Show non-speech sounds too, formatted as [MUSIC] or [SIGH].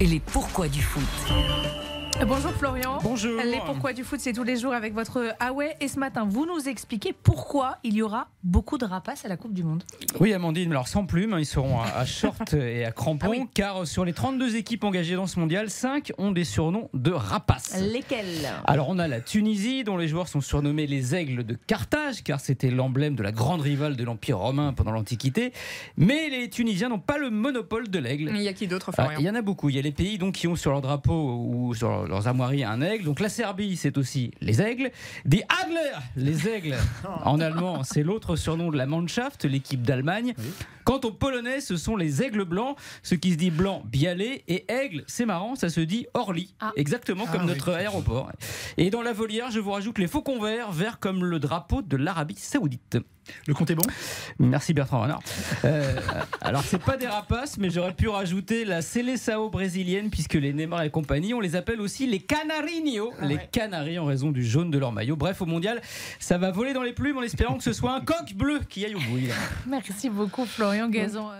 et les pourquoi du foot. Bonjour Florian. Bonjour. Les pourquoi du foot, c'est tous les jours avec votre Huawei. Et ce matin, vous nous expliquez pourquoi il y aura beaucoup de rapaces à la Coupe du Monde. Oui, Amandine, alors sans plumes, ils seront à, short et à crampons, Ah oui. car sur les 32 équipes engagées dans ce mondial, 5 ont des surnoms de rapaces. Lesquels? Alors on a la Tunisie, dont les joueurs sont surnommés les aigles de Carthage, car c'était l'emblème de la grande rivale de l'Empire romain pendant l'Antiquité. Mais les Tunisiens n'ont pas le monopole de l'aigle. Il y a qui d'autre, Ah, Florian? Il y en a beaucoup. Il y a les pays donc, qui ont sur leur drapeau ou sur leurs armoiries un aigle. Donc la Serbie, c'est aussi les aigles. Des Adler, les aigles. [LAUGHS] En allemand, c'est l'autre surnom de la Mannschaft, l'équipe d'Allemagne. Quant aux Polonais, ce sont les aigles blancs. Ce qui se dit blanc, bialé. Et aigle, c'est marrant, ça se dit Orly. Ah. Exactement comme Ah, notre oui. aéroport. Et dans la volière, je vous rajoute les faucons verts, verts comme le drapeau de l'Arabie Saoudite. Le compte est bon? Merci Bertrand Renard. Euh, [LAUGHS] alors c'est pas des rapaces, mais j'aurais pu rajouter la Seleção brésilienne puisque les Neymar et compagnie, on les appelle aussi les Canarinho, les Canaries en raison du jaune de leur maillot. Bref, au mondial, ça va voler dans les plumes en espérant que ce soit un coq bleu qui aille au bout. Merci beaucoup Florian Gazan.